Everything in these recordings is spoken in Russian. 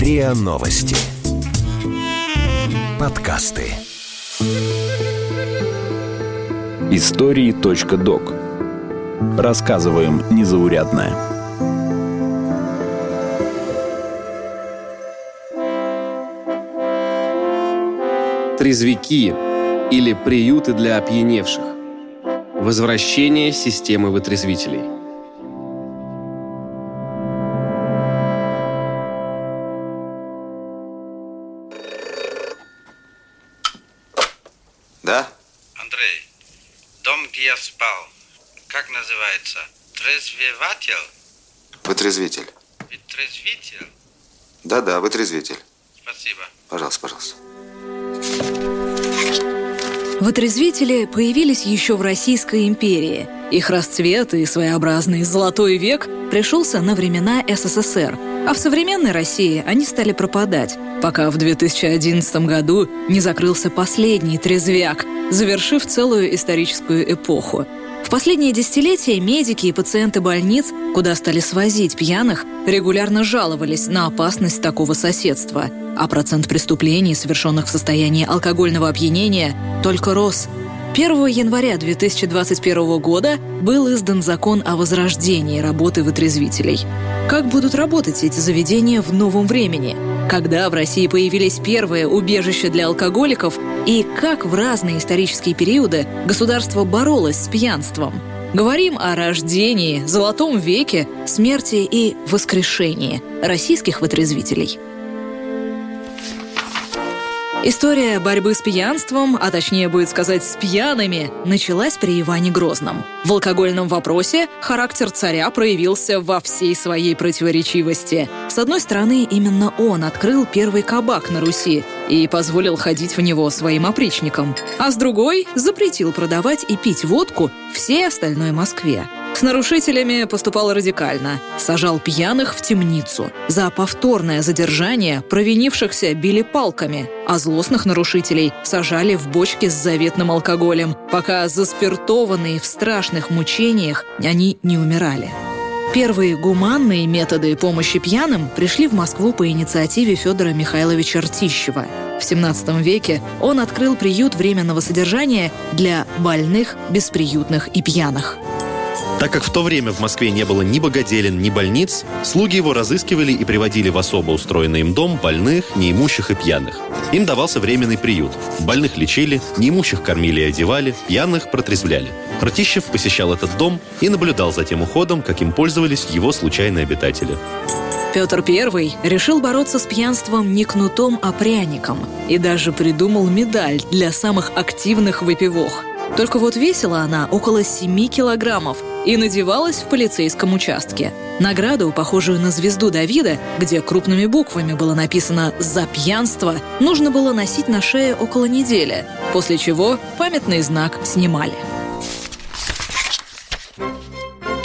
РИА Новости. Подкасты. Истории.док. Рассказываем незаурядное. Трезвики или приюты для опьяневших. Возвращение системы вытрезвителей. Трезвеватель? Вытрезвитель. Вытрезвитель? Да-да, вытрезвитель. Спасибо. Пожалуйста, пожалуйста. Вытрезвители появились еще в Российской империи. Их расцвет и своеобразный «золотой век» пришелся на времена СССР, а в современной России они стали пропадать, пока в 2011 году не закрылся последний трезвяк, завершив целую историческую эпоху. В последние десятилетия медики и пациенты больниц, куда стали свозить пьяных, регулярно жаловались на опасность такого соседства, а процент преступлений, совершенных в состоянии алкогольного опьянения, только рос. 1 января 2021 года был издан закон о возрождении работы вытрезвителей. Как будут работать эти заведения в новом времени? Когда в России появились первые убежища для алкоголиков и как в разные исторические периоды государство боролось с пьянством? Говорим о рождении, золотом веке, смерти и воскрешении российских вытрезвителей – История борьбы с пьянством, а точнее будет сказать с пьяными, началась при Иване Грозном. В алкогольном вопросе характер царя проявился во всей своей противоречивости. С одной стороны, именно он открыл первый кабак на Руси и позволил ходить в него своим опричникам, а с другой запретил продавать и пить водку всей остальной Москве. С нарушителями поступал радикально. Сажал пьяных в темницу. За повторное задержание провинившихся били палками, а злостных нарушителей сажали в бочки с заветным алкоголем, пока заспиртованные в страшных мучениях они не умирали. Первые гуманные методы помощи пьяным пришли в Москву по инициативе Федора Михайловича Ртищева. В 17 веке он открыл приют временного содержания для больных, бесприютных и пьяных – так как в то время в Москве не было ни богоделен, ни больниц, слуги его разыскивали и приводили в особо устроенный им дом больных, неимущих и пьяных. Им давался временный приют. Больных лечили, неимущих кормили и одевали, пьяных протрезвляли. Ртищев посещал этот дом и наблюдал за тем уходом, каким пользовались его случайные обитатели. Петр I решил бороться с пьянством не кнутом, а пряником и даже придумал медаль для самых активных выпивох. Только вот весила она около 7 килограммов и надевалась в полицейском участке. Награду, похожую на звезду Давида, где крупными буквами было написано «За пьянство», нужно было носить на шее около недели, после чего памятный знак снимали.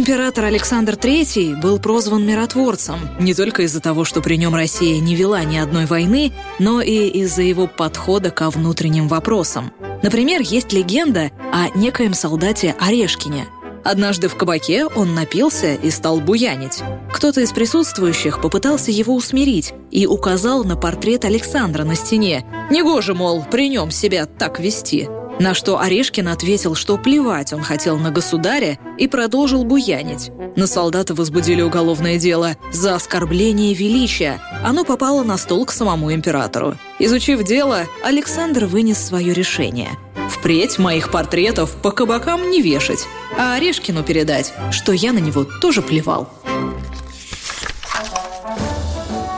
Император Александр III был прозван миротворцем не только из-за того, что при нем Россия не вела ни одной войны, но и из-за его подхода ко внутренним вопросам. Например, есть легенда о некоем солдате Орешкине. Однажды в кабаке он напился и стал буянить. Кто-то из присутствующих попытался его усмирить и указал на портрет Александра на стене. Негоже, мол, при нем себя так вести. На что Орешкин ответил, что плевать он хотел на государя и продолжил буянить. На солдата возбудили уголовное дело за оскорбление величия. Оно попало на стол к самому императору. Изучив дело, Александр вынес свое решение. Впредь моих портретов по кабакам не вешать, а Орешкину передать, что я на него тоже плевал.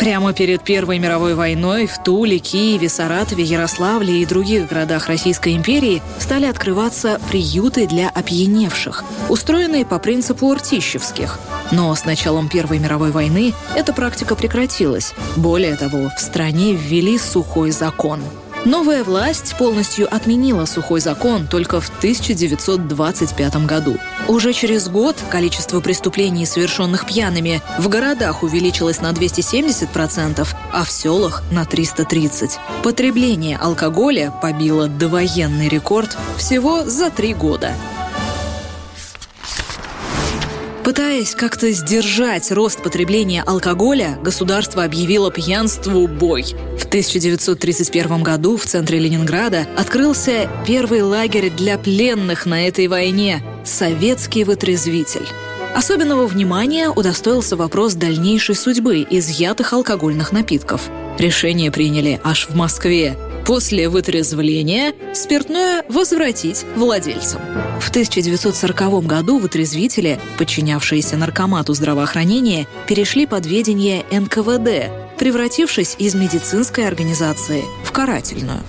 Прямо перед Первой мировой войной в Туле, Киеве, Саратове, Ярославле и других городах Российской империи стали открываться приюты для опьяневших, устроенные по принципу ртищевских. Но с началом Первой мировой войны эта практика прекратилась. Более того, в стране ввели сухой закон – Новая власть полностью отменила сухой закон только в 1925 году. Уже через год количество преступлений, совершенных пьяными, в городах увеличилось на 270%, а в селах на 330%. Потребление алкоголя побило довоенный рекорд всего за три года. Пытаясь как-то сдержать рост потребления алкоголя, государство объявило пьянству бой. В 1931 году в центре Ленинграда открылся первый лагерь для пленных на этой войне – «Советский вытрезвитель». Особенного внимания удостоился вопрос дальнейшей судьбы изъятых алкогольных напитков. Решение приняли аж в Москве. После вытрезвления спиртное возвратить владельцам. В 1940 году вытрезвители, подчинявшиеся наркомату здравоохранения, перешли под ведение НКВД, превратившись из медицинской организации в карательную.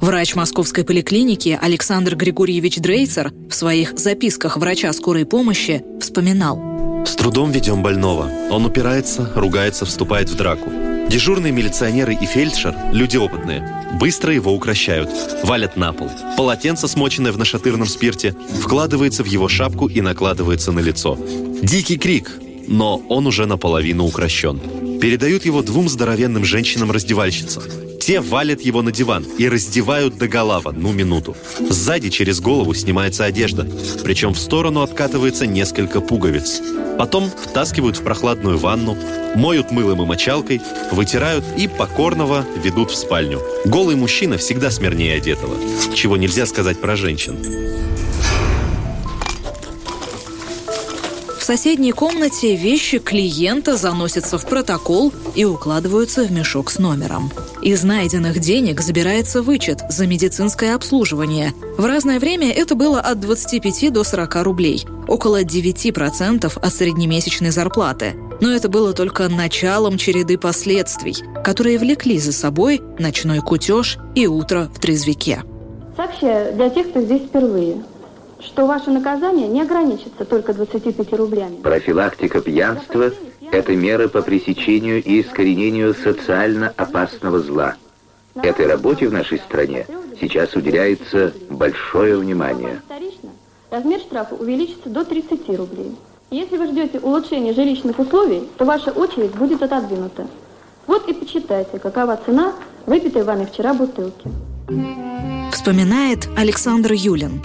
Врач московской поликлиники Александр Григорьевич Дрейцер в своих записках врача скорой помощи вспоминал. «С трудом ведем больного. Он упирается, ругается, вступает в драку. Дежурные милиционеры и фельдшер, люди опытные, быстро его укращают, валят на пол. Полотенце, смоченное в нашатырном спирте, вкладывается в его шапку и накладывается на лицо. Дикий крик, но он уже наполовину укращен. Передают его двум здоровенным женщинам-раздевальщицам. Те валят его на диван и раздевают до гола одну минуту. Сзади через голову снимается одежда, причем в сторону откатывается несколько пуговиц. Потом втаскивают в прохладную ванну, моют мылом и мочалкой, вытирают и покорного ведут в спальню. Голый мужчина всегда смирнее одетого, чего нельзя сказать про женщин. Соседней комнате вещи клиента заносятся в протокол и укладываются в мешок с номером. Из найденных денег забирается вычет за медицинское обслуживание. В разное время это было от 25 до 40 рублей, около 9% от среднемесячной зарплаты. Но это было только началом череды последствий, которые влекли за собой ночной кутеж и утро в трезвике. Сообщаю для тех, кто здесь впервые, что ваше наказание не ограничится только 25 рублями. Профилактика пьянства – это меры по пресечению и искоренению социально опасного зла. Этой работе в нашей стране сейчас уделяется большое внимание. Размер штрафа увеличится до 30 рублей. Если вы ждете улучшения жилищных условий, то ваша очередь будет отодвинута. Вот и почитайте, какова цена выпитой вами вчера бутылки. Вспоминает Александр Юлин.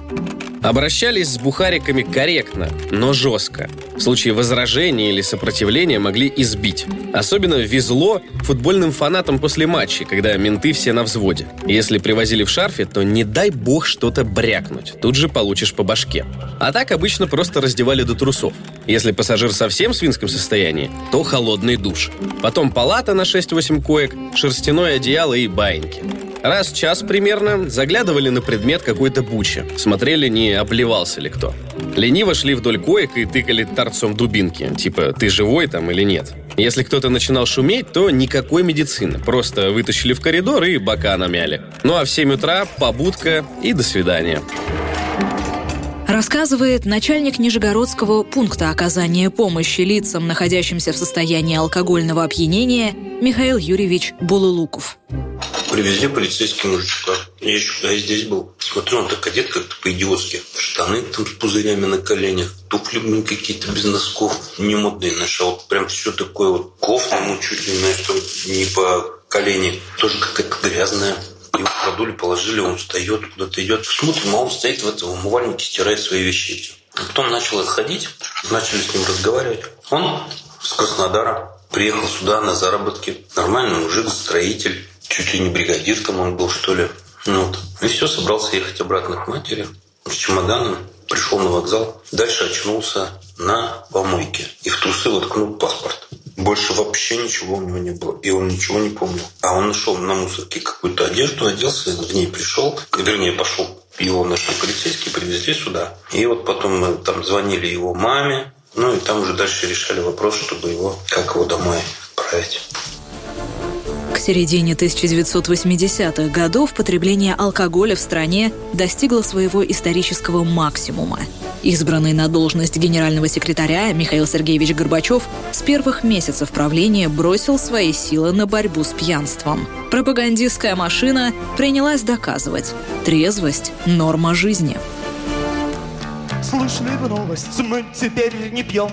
Обращались с бухариками корректно, но жестко. В случае возражения или сопротивления могли избить. Особенно везло футбольным фанатам после матчей, когда менты все на взводе. Если привозили в шарфе, то не дай бог что-то брякнуть. Тут же получишь по башке. А так обычно просто раздевали до трусов. Если пассажир совсем в свинском состоянии, то холодный душ. Потом палата на 6-8 коек, шерстяное одеяло и баиньки. Раз в час примерно заглядывали на предмет какой-то бучи. Смотрели, не обливался ли кто. Лениво шли вдоль коек и тыкали торцом дубинки. Типа, ты живой там или нет? Если кто-то начинал шуметь, то никакой медицины. Просто вытащили в коридор и бока намяли. Ну а в 7 утра побудка и до свидания. Рассказывает начальник Нижегородского пункта оказания помощи лицам, находящимся в состоянии алкогольного опьянения, Михаил Юрьевич Булулуков. Привезли полицейский мужичка. Я еще когда я здесь был, смотрю, он так одет как-то по-идиотски. Штаны там с пузырями на коленях, туфли какие-то без носков, не модные нашел. Прям все такое вот кофта ему чуть ли не, не по колени. Тоже какая-то грязная. Его продули, положили, он встает, куда-то идет. Смотрим, а он стоит в этом умывальнике, стирает свои вещи. А потом начал отходить, начали с ним разговаривать. Он с Краснодара приехал сюда на заработки. Нормальный мужик, строитель чуть ли не бригадир он был, что ли. Ну, вот. И все, собрался ехать обратно к матери с чемоданом, пришел на вокзал, дальше очнулся на помойке и в трусы воткнул паспорт. Больше вообще ничего у него не было, и он ничего не помнил. А он нашел на мусорке какую-то одежду, оделся, в ней пришел, вернее, пошел. Его нашли полицейские, привезли сюда. И вот потом мы там звонили его маме, ну и там уже дальше решали вопрос, чтобы его, как его домой отправить. Середине 1980-х годов потребление алкоголя в стране достигло своего исторического максимума. Избранный на должность генерального секретаря Михаил Сергеевич Горбачев с первых месяцев правления бросил свои силы на борьбу с пьянством. Пропагандистская машина принялась доказывать – трезвость – норма жизни. Слышали вы новость? Мы теперь не пьем.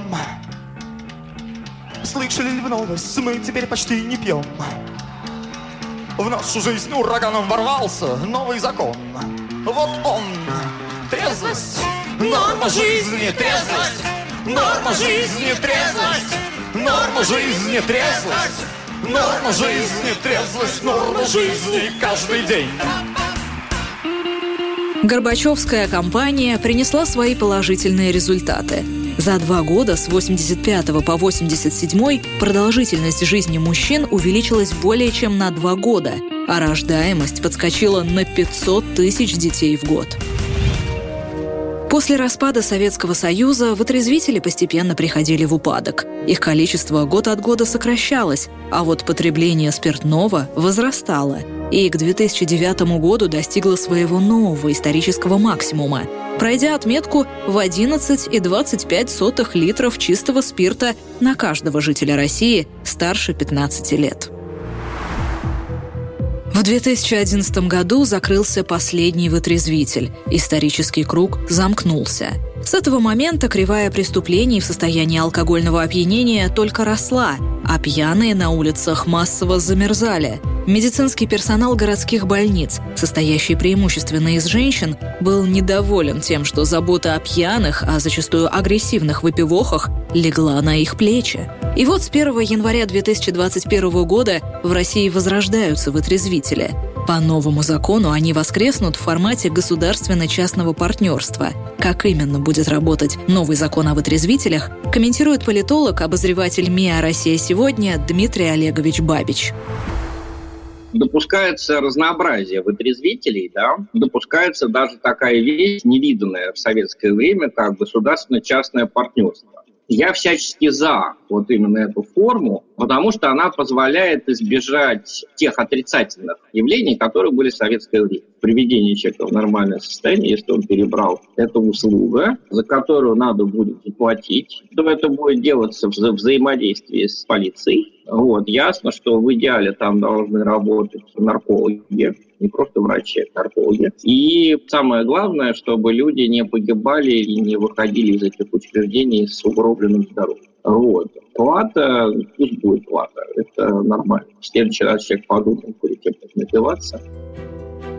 Слышали ли вы новость? Мы теперь почти не пьем. В нашу жизнь ураганом ворвался новый закон. Вот он, трезвость. Норма жизни трезвость, норма жизни трезвость, норма жизни трезвость, норма жизни трезвость, норма жизни каждый день. Горбачевская кампания принесла свои положительные результаты. За два года с 85 по 87 продолжительность жизни мужчин увеличилась более чем на два года, а рождаемость подскочила на 500 тысяч детей в год. После распада Советского Союза вытрезвители постепенно приходили в упадок. Их количество год от года сокращалось, а вот потребление спиртного возрастало и к 2009 году достигло своего нового исторического максимума, пройдя отметку в 11,25 литров чистого спирта на каждого жителя России старше 15 лет. В 2011 году закрылся последний вытрезвитель. Исторический круг замкнулся. С этого момента кривая преступлений в состоянии алкогольного опьянения только росла, а пьяные на улицах массово замерзали. Медицинский персонал городских больниц, состоящий преимущественно из женщин, был недоволен тем, что забота о пьяных, а зачастую агрессивных выпивохах легла на их плечи. И вот с 1 января 2021 года в России возрождаются вытрезвители. По новому закону они воскреснут в формате государственно-частного партнерства. Как именно будет работать новый закон о вытрезвителях, комментирует политолог, обозреватель МИА «Россия сегодня» Дмитрий Олегович Бабич допускается разнообразие вытрезвителей, да, допускается даже такая вещь, невиданная в советское время, как государственно-частное партнерство. Я всячески за вот именно эту форму, потому что она позволяет избежать тех отрицательных явлений, которые были в советское время. Приведение человека в нормальное состояние, если он перебрал эту услугу, за которую надо будет заплатить, то это будет делаться в вза взаимодействии с полицией. Вот. Ясно, что в идеале там должны работать наркологи, не просто врачи, а наркологи. И самое главное, чтобы люди не погибали и не выходили из этих учреждений с угробленным здоровьем. Вот. Плата, пусть будет плата, это нормально. В следующий раз человек подумает перед тем, как напиваться.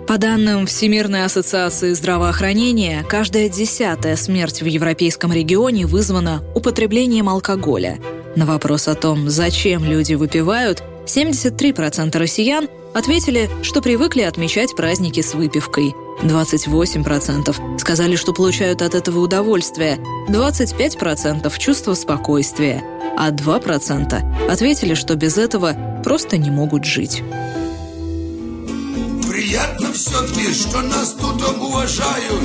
По данным Всемирной ассоциации здравоохранения, каждая десятая смерть в европейском регионе вызвана употреблением алкоголя. На вопрос о том, зачем люди выпивают, 73% россиян ответили, что привыкли отмечать праздники с выпивкой. 28% сказали, что получают от этого удовольствие, 25% чувство спокойствия, а 2% ответили, что без этого просто не могут жить. Приятно все-таки, что нас тут уважают.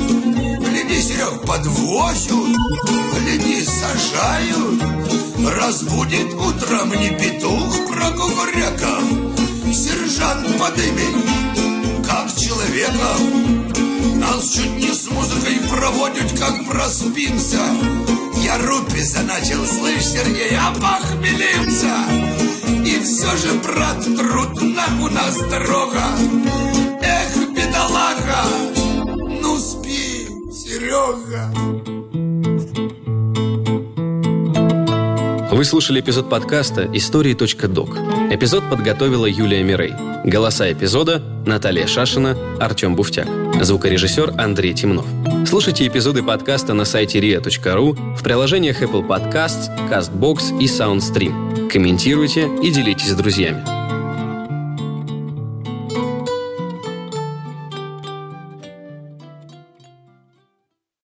Гляди, Серег, подвозят, гляди, сажают. Разбудит утром не петух прокукуряков, Сержант подымет, как человека. Нас чуть не с музыкой проводят, как проспимся. Я руписа начал, слышь, Сергей, опохмелился. И все же, брат, трудно у нас дорога. Эх, бедолага, ну спи, Серега. Вы слушали эпизод подкаста «Истории.док». Эпизод подготовила Юлия Мирей. Голоса эпизода – Наталья Шашина, Артем Буфтяк. Звукорежиссер Андрей Темнов. Слушайте эпизоды подкаста на сайте ria.ru, в приложениях Apple Podcasts, CastBox и SoundStream. Комментируйте и делитесь с друзьями.